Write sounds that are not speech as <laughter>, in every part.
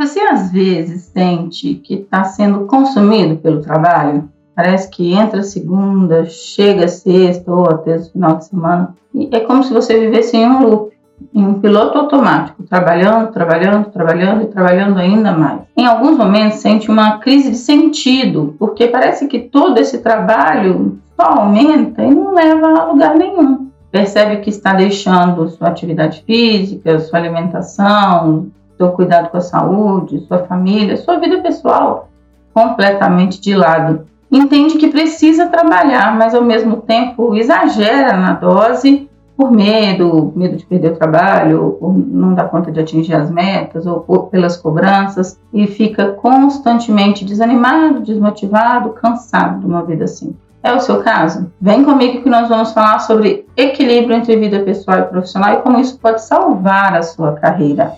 Você às vezes sente que está sendo consumido pelo trabalho? Parece que entra segunda, chega sexta ou até o final de semana. E é como se você vivesse em um loop, em um piloto automático, trabalhando, trabalhando, trabalhando e trabalhando ainda mais. Em alguns momentos sente uma crise de sentido, porque parece que todo esse trabalho só aumenta e não leva a lugar nenhum. Percebe que está deixando sua atividade física, sua alimentação, seu cuidado com a saúde, sua família, sua vida pessoal completamente de lado. Entende que precisa trabalhar, mas ao mesmo tempo exagera na dose por medo, medo de perder o trabalho, ou não dar conta de atingir as metas, ou, ou pelas cobranças, e fica constantemente desanimado, desmotivado, cansado de uma vida assim. É o seu caso? Vem comigo que nós vamos falar sobre equilíbrio entre vida pessoal e profissional e como isso pode salvar a sua carreira.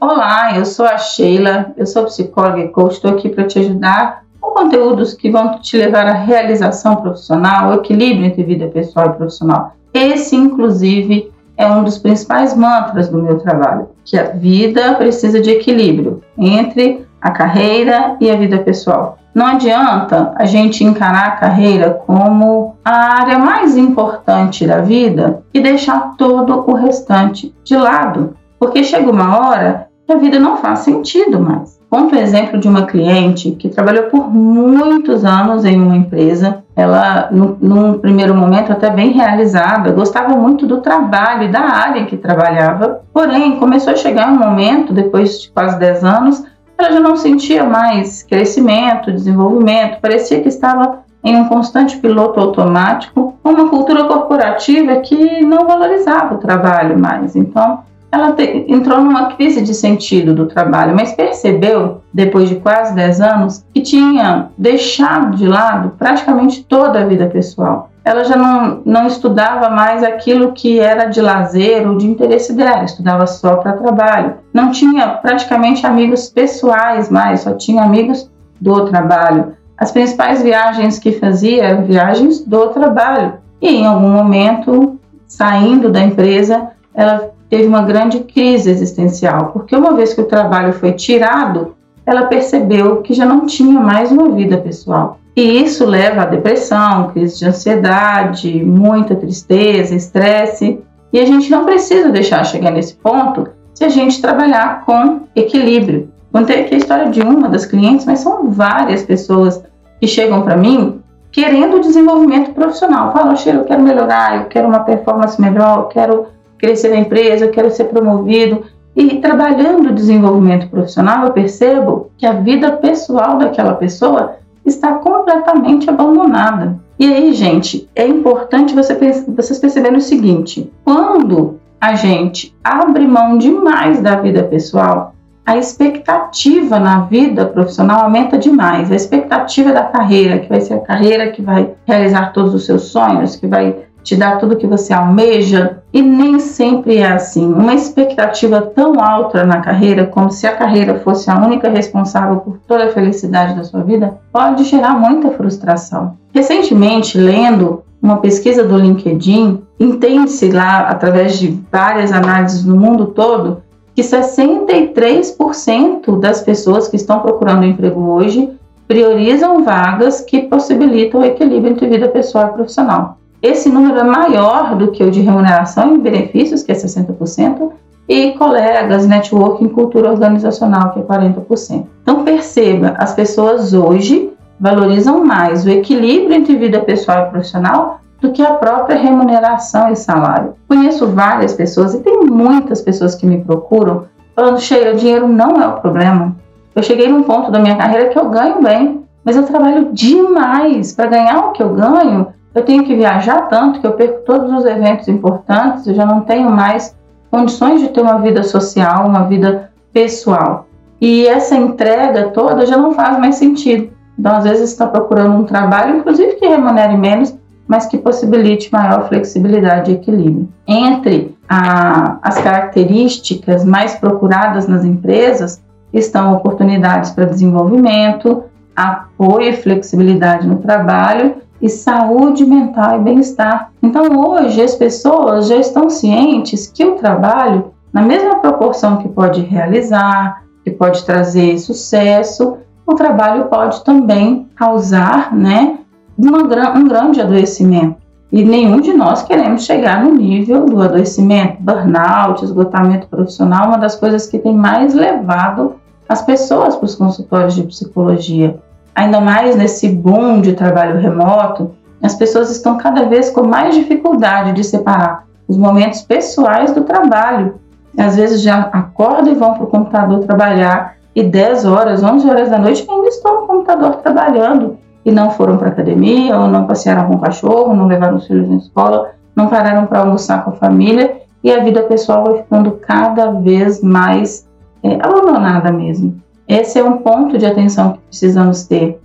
Olá, eu sou a Sheila, eu sou psicóloga e coach, estou aqui para te ajudar com conteúdos que vão te levar à realização profissional, ao equilíbrio entre vida pessoal e profissional. Esse, inclusive, é um dos principais mantras do meu trabalho, que a vida precisa de equilíbrio entre a carreira e a vida pessoal. Não adianta a gente encarar a carreira como a área mais importante da vida e deixar todo o restante de lado, porque chega uma hora que a vida não faz sentido mais. Conto o exemplo de uma cliente que trabalhou por muitos anos em uma empresa. Ela, num primeiro momento, até bem realizada, gostava muito do trabalho e da área que trabalhava. Porém, começou a chegar um momento, depois de quase 10 anos, ela já não sentia mais crescimento, desenvolvimento, parecia que estava em um constante piloto automático, uma cultura corporativa que não valorizava o trabalho mais. Então, ela te, entrou numa crise de sentido do trabalho, mas percebeu, depois de quase 10 anos, que tinha deixado de lado praticamente toda a vida pessoal. Ela já não, não estudava mais aquilo que era de lazer ou de interesse dela, estudava só para trabalho. Não tinha praticamente amigos pessoais mais, só tinha amigos do trabalho. As principais viagens que fazia eram viagens do trabalho. E em algum momento, saindo da empresa, ela teve uma grande crise existencial, porque uma vez que o trabalho foi tirado, ela percebeu que já não tinha mais uma vida pessoal. E isso leva à depressão, crise de ansiedade, muita tristeza, estresse. E a gente não precisa deixar chegar nesse ponto se a gente trabalhar com equilíbrio. Contei aqui a história de uma das clientes, mas são várias pessoas que chegam para mim querendo desenvolvimento profissional. Falam, Sheila, eu quero melhorar, eu quero uma performance melhor, eu quero crescer na empresa, eu quero ser promovido. E trabalhando o desenvolvimento profissional, eu percebo que a vida pessoal daquela pessoa está completamente abandonada. E aí, gente, é importante você, vocês perceberem o seguinte: quando a gente abre mão demais da vida pessoal, a expectativa na vida profissional aumenta demais. A expectativa da carreira, que vai ser a carreira que vai realizar todos os seus sonhos, que vai te dá tudo que você almeja e nem sempre é assim. Uma expectativa tão alta na carreira, como se a carreira fosse a única responsável por toda a felicidade da sua vida, pode gerar muita frustração. Recentemente, lendo uma pesquisa do LinkedIn, entende-se lá, através de várias análises no mundo todo, que 63% das pessoas que estão procurando emprego hoje priorizam vagas que possibilitam o equilíbrio entre vida pessoal e profissional. Esse número é maior do que o de remuneração e benefícios, que é 60%, e colegas, networking, cultura organizacional, que é 40%. Então perceba, as pessoas hoje valorizam mais o equilíbrio entre vida pessoal e profissional do que a própria remuneração e salário. Conheço várias pessoas e tem muitas pessoas que me procuram falando: Sheila, dinheiro não é o problema. Eu cheguei num ponto da minha carreira que eu ganho bem, mas eu trabalho demais para ganhar o que eu ganho eu tenho que viajar tanto que eu perco todos os eventos importantes, eu já não tenho mais condições de ter uma vida social, uma vida pessoal. E essa entrega toda já não faz mais sentido. Então, às vezes, está procurando um trabalho, inclusive que remunere menos, mas que possibilite maior flexibilidade e equilíbrio. Entre a, as características mais procuradas nas empresas estão oportunidades para desenvolvimento, apoio e flexibilidade no trabalho e saúde mental e bem-estar. Então, hoje, as pessoas já estão cientes que o trabalho, na mesma proporção que pode realizar, que pode trazer sucesso, o trabalho pode também causar né, uma, um grande adoecimento. E nenhum de nós queremos chegar no nível do adoecimento, burnout, esgotamento profissional, uma das coisas que tem mais levado as pessoas para os consultórios de psicologia. Ainda mais nesse boom de trabalho remoto, as pessoas estão cada vez com mais dificuldade de separar os momentos pessoais do trabalho. Às vezes já acordam e vão para o computador trabalhar e 10 horas, 11 horas da noite ainda estão no computador trabalhando e não foram para academia, ou não passearam com o cachorro, não levaram os filhos na escola, não pararam para almoçar com a família e a vida pessoal vai ficando cada vez mais é, abandonada mesmo. Esse é um ponto de atenção que precisamos ter.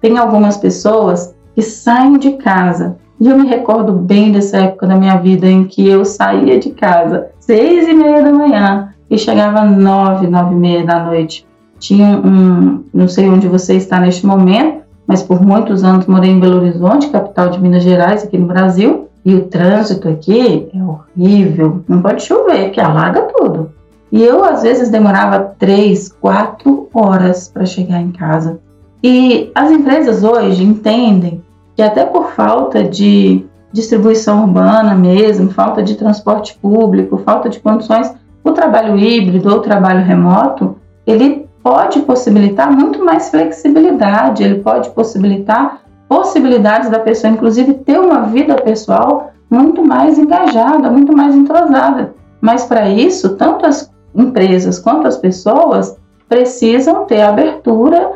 Tem algumas pessoas que saem de casa e eu me recordo bem dessa época da minha vida em que eu saía de casa seis e meia da manhã e chegava nove, nove e meia da noite. Tinha um, não sei onde você está neste momento, mas por muitos anos morei em Belo Horizonte, capital de Minas Gerais, aqui no Brasil, e o trânsito aqui é horrível. Não pode chover, que alaga tudo. E eu, às vezes, demorava três, quatro horas para chegar em casa. E as empresas hoje entendem que, até por falta de distribuição urbana mesmo, falta de transporte público, falta de condições, o trabalho híbrido ou o trabalho remoto, ele pode possibilitar muito mais flexibilidade, ele pode possibilitar possibilidades da pessoa, inclusive, ter uma vida pessoal muito mais engajada, muito mais entrosada. Mas para isso, tanto as empresas quanto as pessoas precisam ter abertura,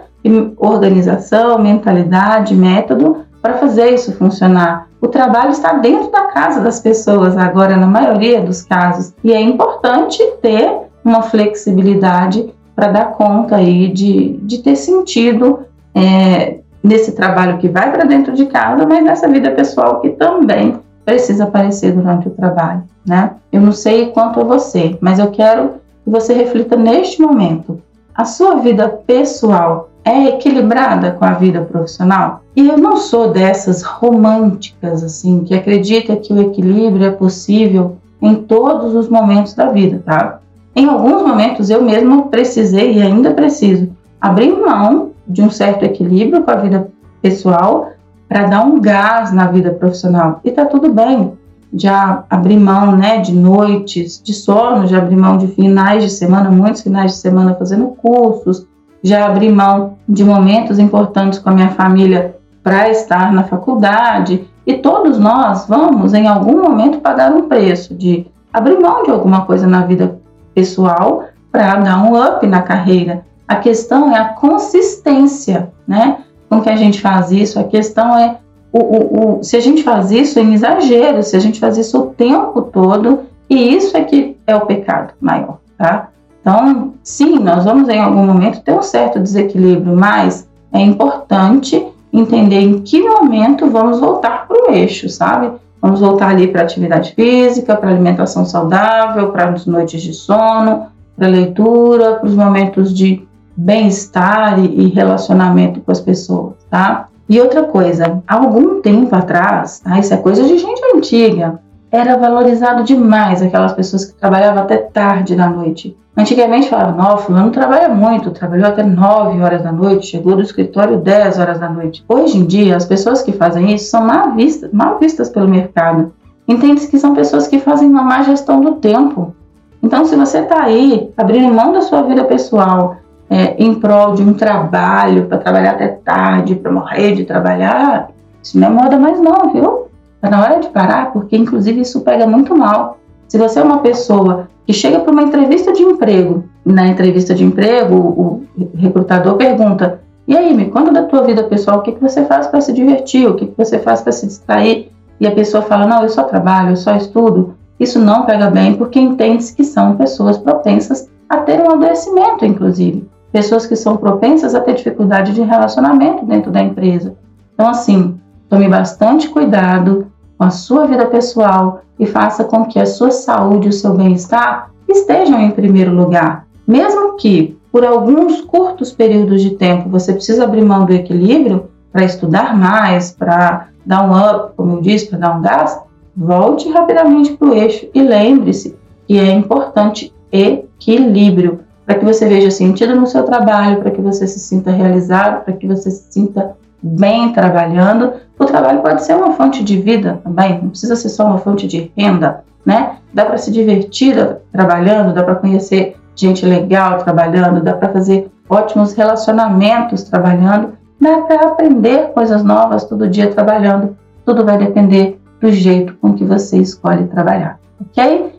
organização, mentalidade, método para fazer isso funcionar. O trabalho está dentro da casa das pessoas agora, na maioria dos casos, e é importante ter uma flexibilidade para dar conta aí de, de ter sentido é, nesse trabalho que vai para dentro de casa, mas nessa vida pessoal que também precisa aparecer durante o trabalho, né? Eu não sei quanto a você, mas eu quero que você reflita neste momento. A sua vida pessoal é equilibrada com a vida profissional? E eu não sou dessas românticas assim que acredita que o equilíbrio é possível em todos os momentos da vida, tá? Em alguns momentos eu mesmo precisei e ainda preciso abrir mão de um certo equilíbrio com a vida pessoal para dar um gás na vida profissional. E tá tudo bem. Já abrir mão, né, de noites de sono, já abrir mão de finais de semana, muitos finais de semana fazendo cursos, já abri mão de momentos importantes com a minha família para estar na faculdade. E todos nós vamos, em algum momento, pagar um preço de abrir mão de alguma coisa na vida pessoal para dar um up na carreira. A questão é a consistência, né? Com que a gente faz isso. A questão é o, o, o, se a gente faz isso em exagero, se a gente faz isso o tempo todo, e isso é que é o pecado maior, tá? Então, sim, nós vamos em algum momento ter um certo desequilíbrio, mas é importante entender em que momento vamos voltar para o eixo, sabe? Vamos voltar ali para atividade física, para alimentação saudável, para as noites de sono, para leitura, para os momentos de bem-estar e relacionamento com as pessoas, tá? E outra coisa, algum tempo atrás, ah, isso é coisa de gente antiga, era valorizado demais aquelas pessoas que trabalhavam até tarde da noite. Antigamente falavam, não, fulano trabalha muito, trabalhou até 9 horas da noite, chegou do escritório 10 horas da noite. Hoje em dia, as pessoas que fazem isso são mal vistas, mal vistas pelo mercado. Entende-se que são pessoas que fazem uma má gestão do tempo. Então, se você está aí abrindo mão da sua vida pessoal é, em prol de um trabalho, para trabalhar até tarde, para morrer de trabalhar, isso não é moda mais não, viu? Está na hora de parar, porque inclusive isso pega muito mal. Se você é uma pessoa que chega para uma entrevista de emprego, na entrevista de emprego, o recrutador pergunta: e aí, me conta da tua vida pessoal, o que, que você faz para se divertir, o que, que você faz para se distrair? E a pessoa fala: não, eu só trabalho, eu só estudo. Isso não pega bem porque entende-se que são pessoas propensas a ter um adoecimento, inclusive. Pessoas que são propensas a ter dificuldade de relacionamento dentro da empresa. Então, assim, tome bastante cuidado com a sua vida pessoal e faça com que a sua saúde e o seu bem-estar estejam em primeiro lugar. Mesmo que por alguns curtos períodos de tempo você precisa abrir mão do equilíbrio para estudar mais, para dar um up, como eu disse, para dar um gás, volte rapidamente para o eixo e lembre-se que é importante equilíbrio para que você veja sentido no seu trabalho, para que você se sinta realizado, para que você se sinta bem trabalhando. O trabalho pode ser uma fonte de vida também, não precisa ser só uma fonte de renda, né? Dá para se divertir trabalhando, dá para conhecer gente legal trabalhando, dá para fazer ótimos relacionamentos trabalhando, dá para aprender coisas novas todo dia trabalhando. Tudo vai depender do jeito com que você escolhe trabalhar, ok?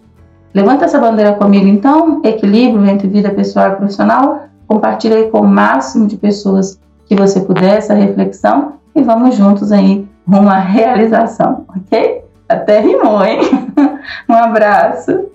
Levanta essa bandeira comigo então, equilíbrio entre vida pessoal e profissional. Compartilhe aí com o máximo de pessoas que você puder essa reflexão e vamos juntos aí rumo à realização, ok? Até rimou, hein? <laughs> Um abraço.